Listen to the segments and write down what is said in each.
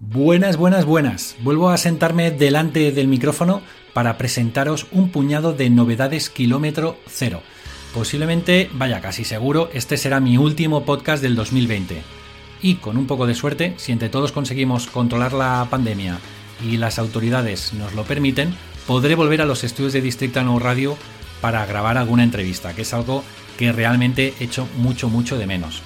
Buenas, buenas, buenas. Vuelvo a sentarme delante del micrófono para presentaros un puñado de novedades kilómetro cero. Posiblemente, vaya casi seguro, este será mi último podcast del 2020. Y con un poco de suerte, si entre todos conseguimos controlar la pandemia y las autoridades nos lo permiten, podré volver a los estudios de Distrito No Radio para grabar alguna entrevista, que es algo que realmente echo mucho, mucho de menos.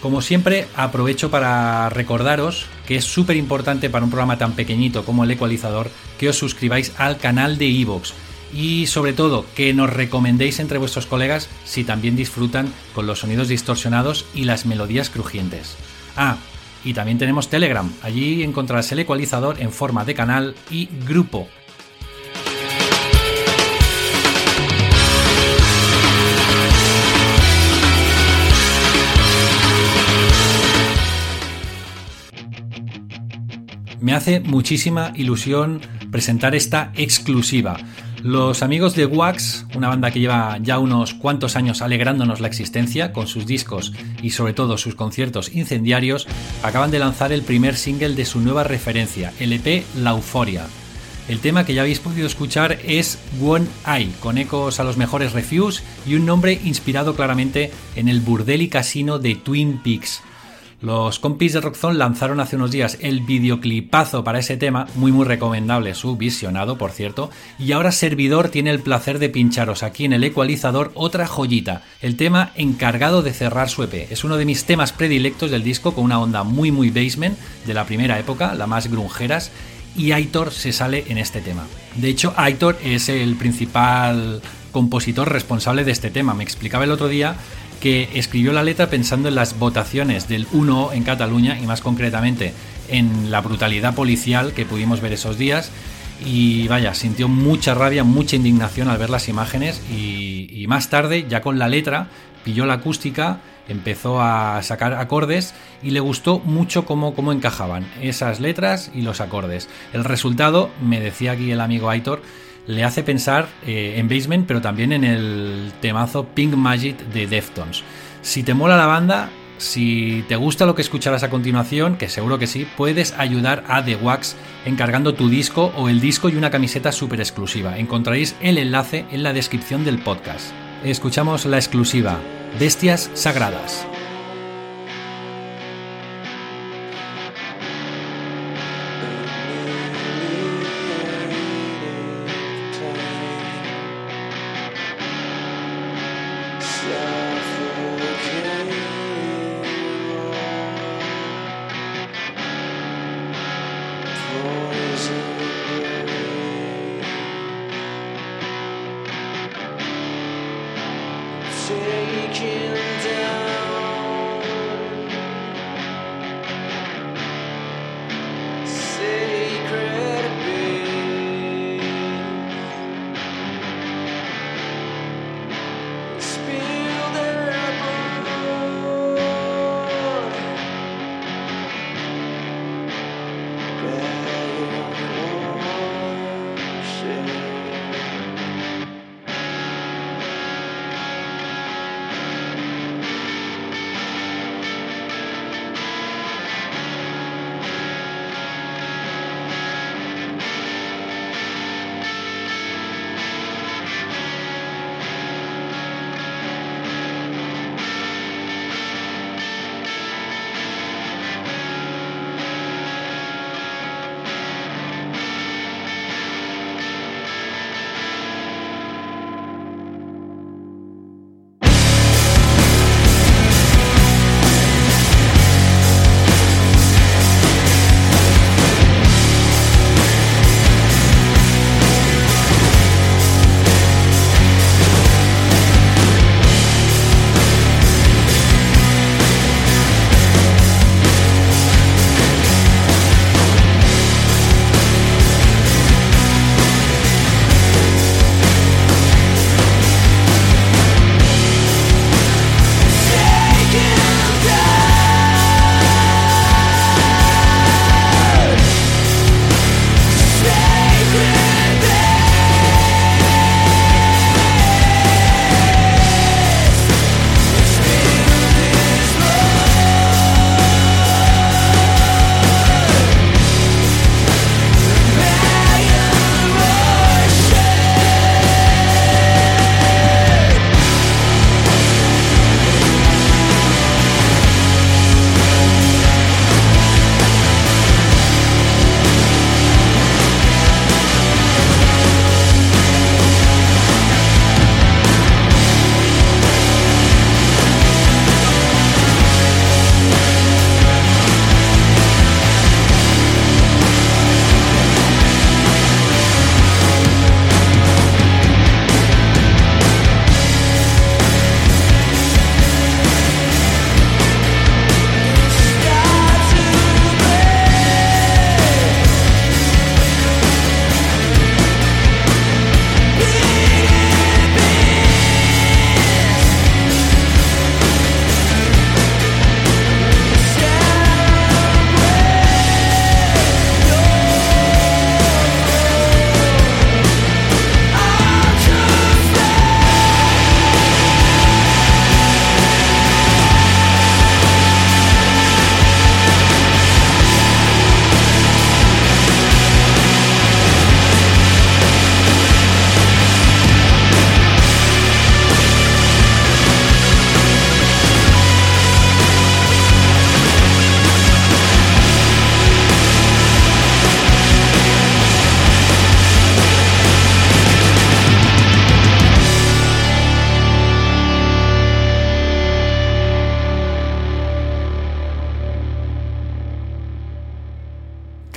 Como siempre, aprovecho para recordaros que es súper importante para un programa tan pequeñito como el ecualizador que os suscribáis al canal de Evox y sobre todo que nos recomendéis entre vuestros colegas si también disfrutan con los sonidos distorsionados y las melodías crujientes. Ah, y también tenemos Telegram, allí encontrarás el ecualizador en forma de canal y grupo Me hace muchísima ilusión presentar esta exclusiva. Los amigos de Wax, una banda que lleva ya unos cuantos años alegrándonos la existencia con sus discos y sobre todo sus conciertos incendiarios, acaban de lanzar el primer single de su nueva referencia, el EP La Euforia. El tema que ya habéis podido escuchar es One Eye, con ecos a los mejores reviews y un nombre inspirado claramente en el burdel y casino de Twin Peaks. Los compis de Rockzone lanzaron hace unos días el videoclipazo para ese tema, muy muy recomendable, su visionado por cierto, y ahora Servidor tiene el placer de pincharos aquí en el ecualizador otra joyita, el tema encargado de cerrar su EP. Es uno de mis temas predilectos del disco con una onda muy muy basement de la primera época, la más grungeras, y Aitor se sale en este tema. De hecho, Aitor es el principal compositor responsable de este tema. Me explicaba el otro día que escribió la letra pensando en las votaciones del 1 en Cataluña y más concretamente en la brutalidad policial que pudimos ver esos días. Y vaya, sintió mucha rabia, mucha indignación al ver las imágenes y, más tarde, ya con la letra, pilló la acústica, empezó a sacar acordes y le gustó mucho cómo, cómo encajaban esas letras y los acordes. El resultado, me decía aquí el amigo Aitor, le hace pensar eh, en Basement, pero también en el temazo Pink Magic de Deftones. Si te mola la banda, si te gusta lo que escucharás a continuación, que seguro que sí, puedes ayudar a The Wax encargando tu disco o el disco y una camiseta súper exclusiva. Encontraréis el enlace en la descripción del podcast. Escuchamos la exclusiva, Bestias Sagradas.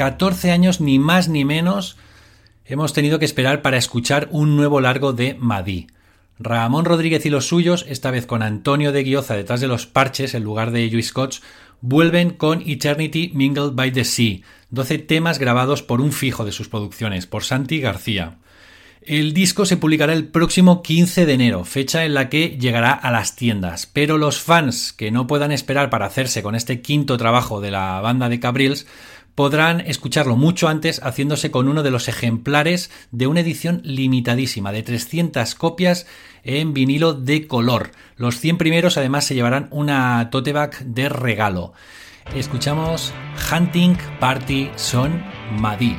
14 años ni más ni menos hemos tenido que esperar para escuchar un nuevo largo de Madí. Ramón Rodríguez y los suyos, esta vez con Antonio de Guioza detrás de los parches en lugar de Luis Scotch, vuelven con Eternity Mingled by the Sea, 12 temas grabados por un fijo de sus producciones, por Santi García. El disco se publicará el próximo 15 de enero, fecha en la que llegará a las tiendas, pero los fans que no puedan esperar para hacerse con este quinto trabajo de la banda de Cabrils podrán escucharlo mucho antes haciéndose con uno de los ejemplares de una edición limitadísima de 300 copias en vinilo de color. Los 100 primeros además se llevarán una tote bag de regalo. Escuchamos Hunting Party Son Madi.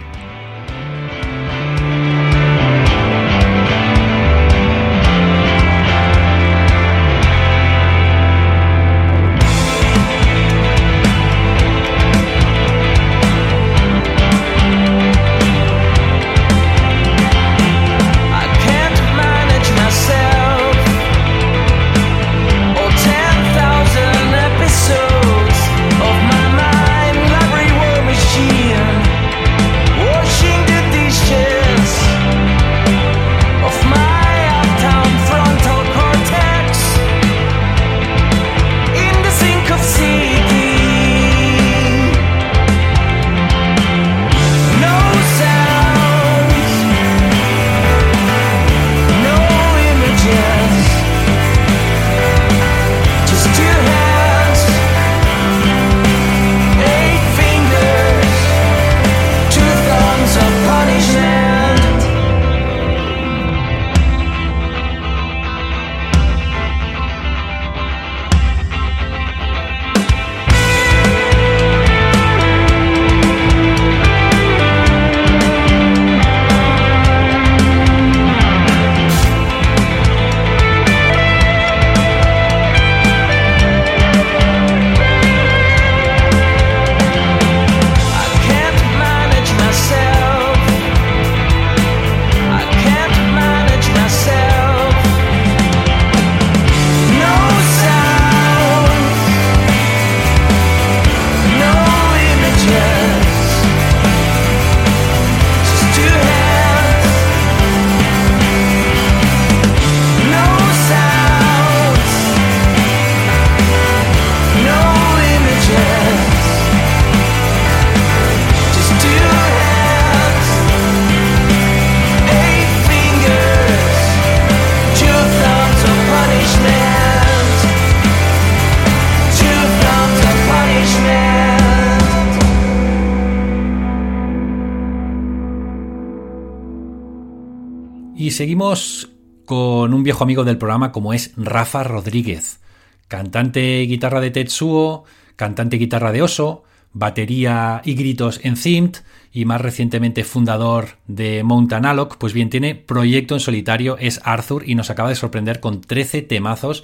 Seguimos con un viejo amigo del programa como es Rafa Rodríguez, cantante guitarra de Tetsuo, cantante guitarra de Oso, batería y gritos en Zimt y más recientemente fundador de Mount Analog, pues bien tiene proyecto en solitario, es Arthur y nos acaba de sorprender con 13 temazos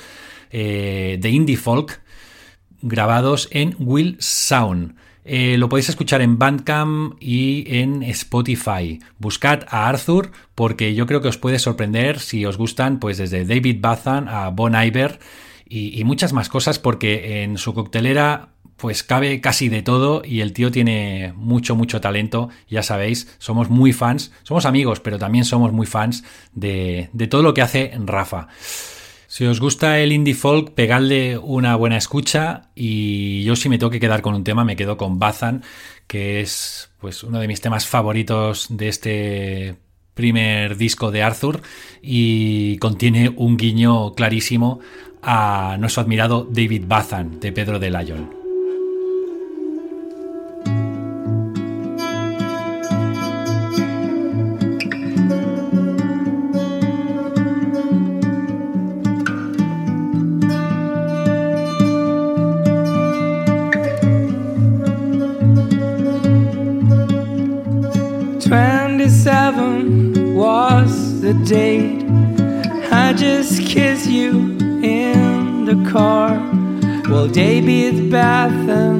eh, de indie folk grabados en Will Sound. Eh, lo podéis escuchar en Bandcamp y en Spotify. Buscad a Arthur porque yo creo que os puede sorprender si os gustan, pues desde David Bathan a Bon Iver y, muchas más cosas porque en su coctelera pues cabe casi de todo y el tío tiene mucho, mucho talento. Ya sabéis, somos muy fans, somos amigos, pero también somos muy fans de, de todo lo que hace Rafa. Si os gusta el indie folk, pegadle una buena escucha y yo si me tengo que quedar con un tema me quedo con Bazan, que es pues uno de mis temas favoritos de este primer disco de Arthur y contiene un guiño clarísimo a nuestro admirado David Bazan de Pedro de Lyon. Date. I just kiss you in the car while David Bathan was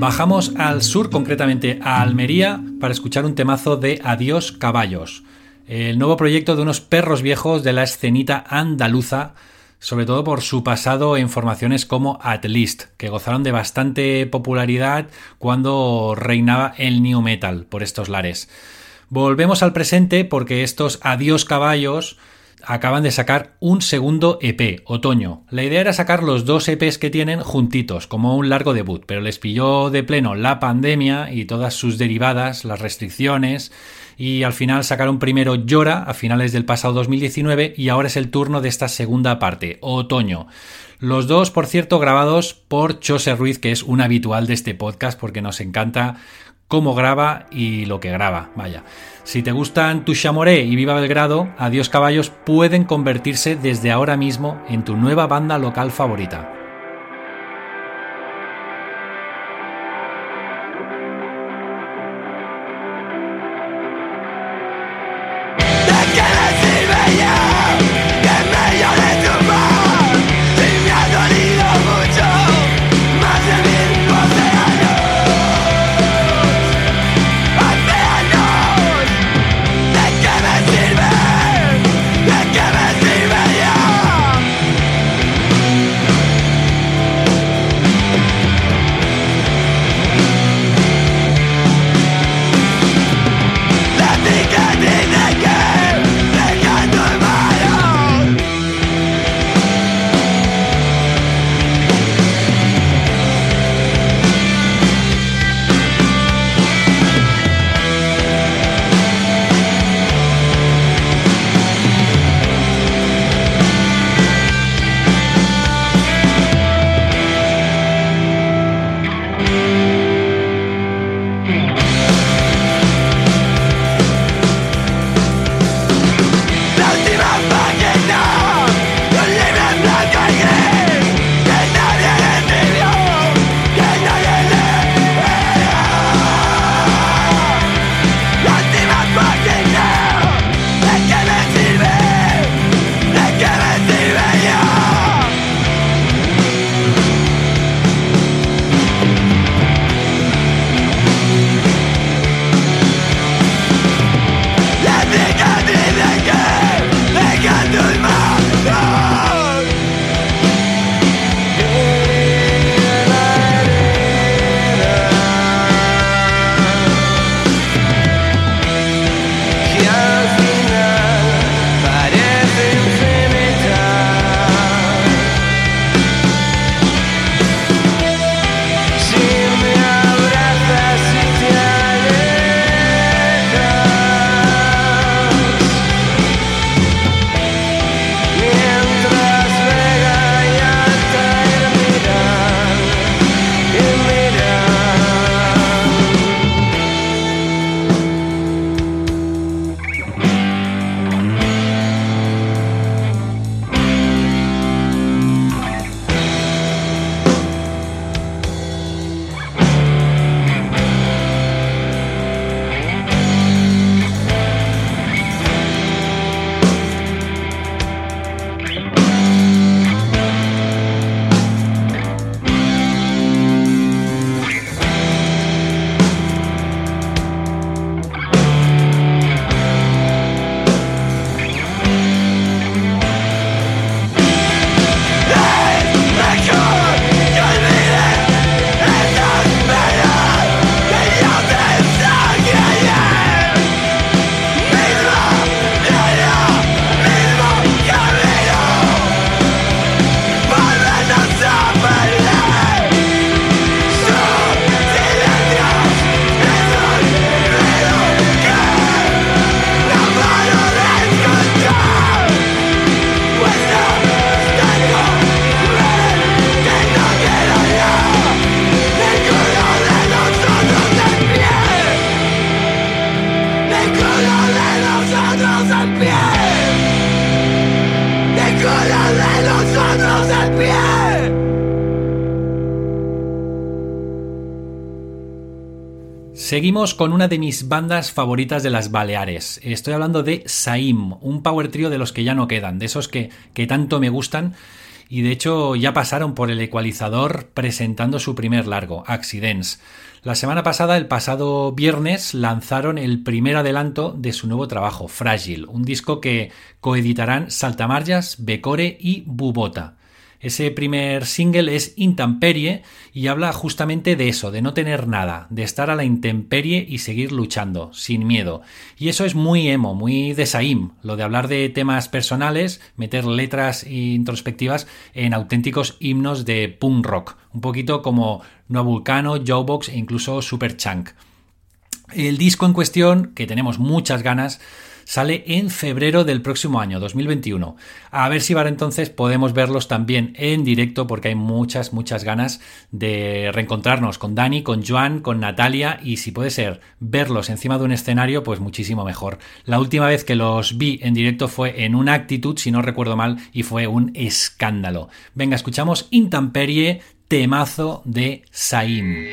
Bajamos al sur, concretamente a Almería, para escuchar un temazo de Adiós Caballos, el nuevo proyecto de unos perros viejos de la escenita andaluza, sobre todo por su pasado en formaciones como At Least, que gozaron de bastante popularidad cuando reinaba el new metal por estos lares. Volvemos al presente porque estos Adiós Caballos acaban de sacar un segundo EP, Otoño. La idea era sacar los dos EPs que tienen juntitos, como un largo debut, pero les pilló de pleno la pandemia y todas sus derivadas, las restricciones, y al final sacaron primero Llora a finales del pasado 2019 y ahora es el turno de esta segunda parte, Otoño. Los dos, por cierto, grabados por Chose Ruiz, que es un habitual de este podcast porque nos encanta cómo graba y lo que graba, vaya. Si te gustan Tu Chamoré y Viva Belgrado, Adiós Caballos pueden convertirse desde ahora mismo en tu nueva banda local favorita. Seguimos con una de mis bandas favoritas de las Baleares. Estoy hablando de Saim, un power trio de los que ya no quedan, de esos que, que tanto me gustan y de hecho ya pasaron por el ecualizador presentando su primer largo, Accidents. La semana pasada, el pasado viernes, lanzaron el primer adelanto de su nuevo trabajo, Frágil, un disco que coeditarán Saltamarjas, Becore y Bubota. Ese primer single es Intemperie y habla justamente de eso, de no tener nada, de estar a la intemperie y seguir luchando, sin miedo. Y eso es muy emo, muy de Saim, lo de hablar de temas personales, meter letras introspectivas en auténticos himnos de punk rock, un poquito como No Vulcano, Jawbox e incluso Superchunk. El disco en cuestión, que tenemos muchas ganas, sale en febrero del próximo año, 2021. A ver si para entonces podemos verlos también en directo porque hay muchas, muchas ganas de reencontrarnos con Dani, con Joan, con Natalia y si puede ser verlos encima de un escenario, pues muchísimo mejor. La última vez que los vi en directo fue en una actitud, si no recuerdo mal, y fue un escándalo. Venga, escuchamos Intemperie, temazo de Saim.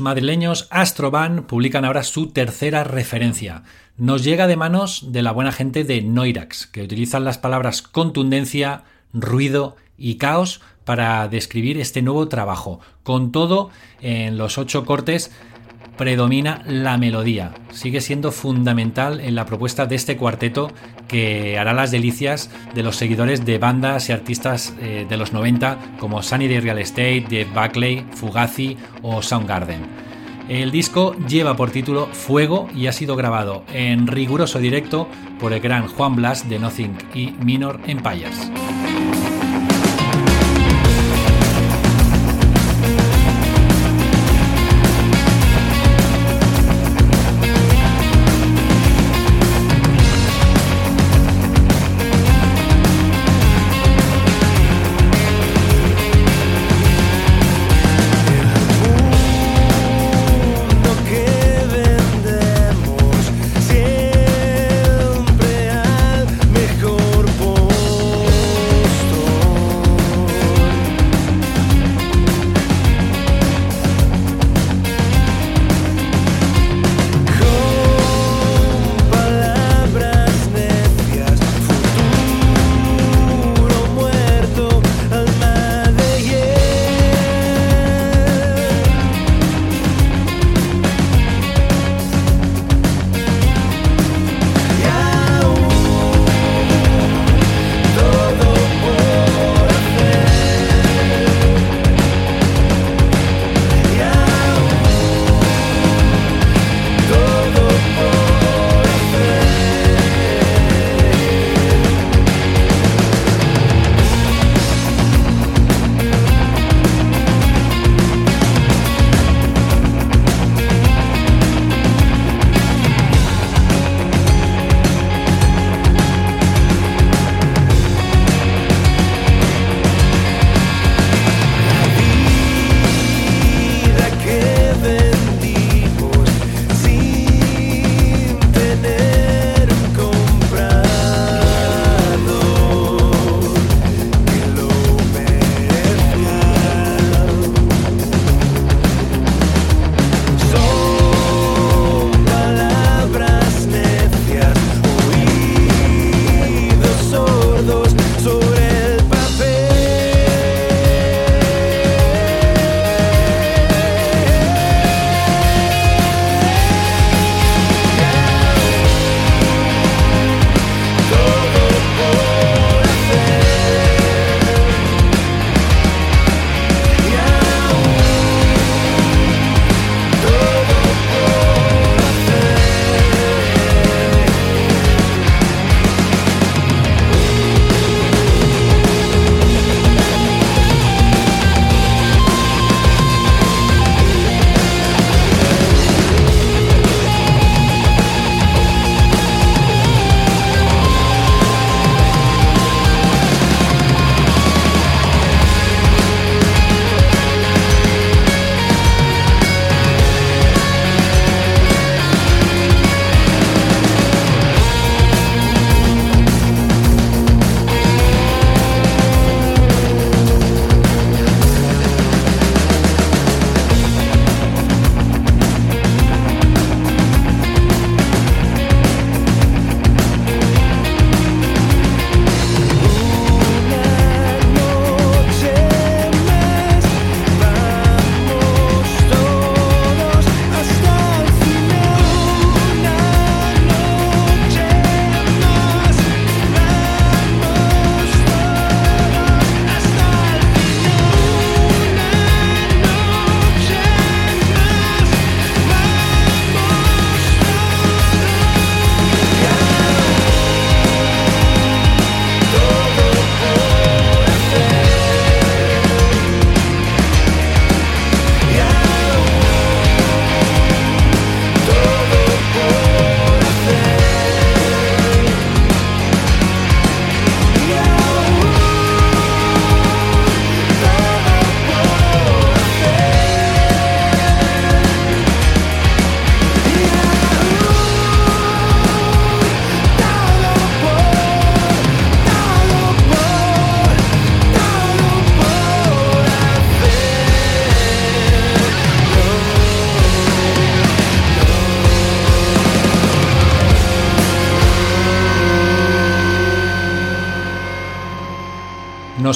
Madrileños Astroban publican ahora su tercera referencia. Nos llega de manos de la buena gente de Noirax, que utilizan las palabras contundencia, ruido y caos para describir este nuevo trabajo. Con todo, en los ocho cortes predomina la melodía. Sigue siendo fundamental en la propuesta de este cuarteto que hará las delicias de los seguidores de bandas y artistas eh, de los 90 como Sunny Day Real Estate, Jeff Buckley, Fugazi o Soundgarden. El disco lleva por título Fuego y ha sido grabado en riguroso directo por el gran Juan Blas de Nothing y Minor Empires.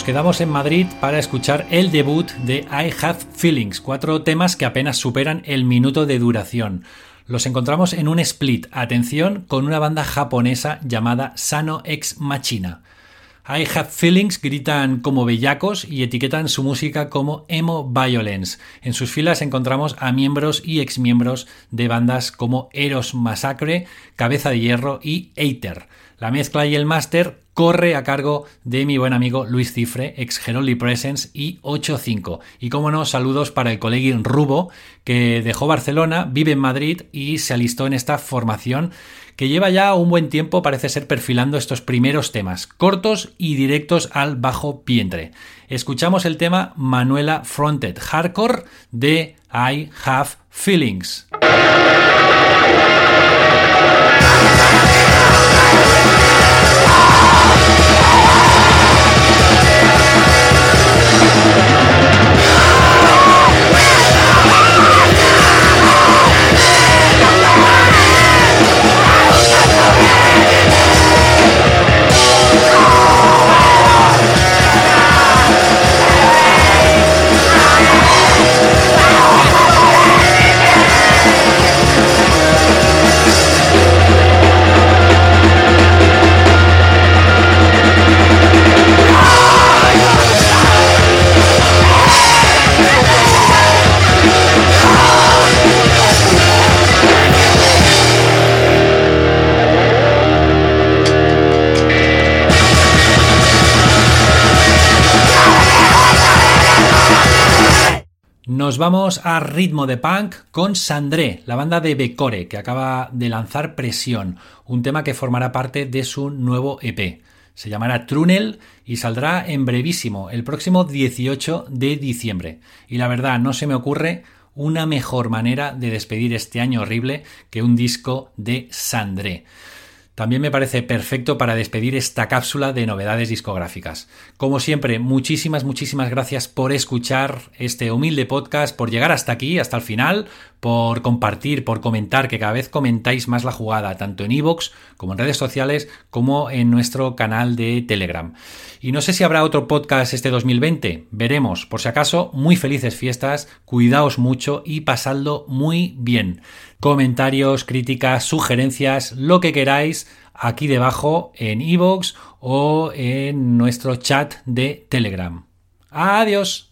Nos quedamos en Madrid para escuchar el debut de I Have Feelings, cuatro temas que apenas superan el minuto de duración. Los encontramos en un split, atención, con una banda japonesa llamada Sano Ex Machina. I Have Feelings gritan como bellacos y etiquetan su música como emo violence. En sus filas encontramos a miembros y exmiembros de bandas como Eros Massacre, Cabeza de Hierro y Aether. La mezcla y el máster corre a cargo de mi buen amigo Luis Cifre, ex Geroli Presence y 85. Y como no, saludos para el colegui Rubo, que dejó Barcelona, vive en Madrid y se alistó en esta formación que lleva ya un buen tiempo, parece ser, perfilando estos primeros temas, cortos y directos al bajo vientre. Escuchamos el tema Manuela Fronted Hardcore de I Have Feelings. Nos vamos a ritmo de punk con Sandré, la banda de Becore, que acaba de lanzar Presión, un tema que formará parte de su nuevo EP. Se llamará Trunel y saldrá en brevísimo, el próximo 18 de diciembre. Y la verdad, no se me ocurre una mejor manera de despedir este año horrible que un disco de Sandré. También me parece perfecto para despedir esta cápsula de novedades discográficas. Como siempre, muchísimas, muchísimas gracias por escuchar este humilde podcast, por llegar hasta aquí, hasta el final, por compartir, por comentar, que cada vez comentáis más la jugada, tanto en iVoox como en redes sociales, como en nuestro canal de Telegram. Y no sé si habrá otro podcast este 2020, veremos. Por si acaso, muy felices fiestas, cuidaos mucho y pasadlo muy bien comentarios, críticas, sugerencias, lo que queráis aquí debajo en iVoox o en nuestro chat de Telegram. Adiós.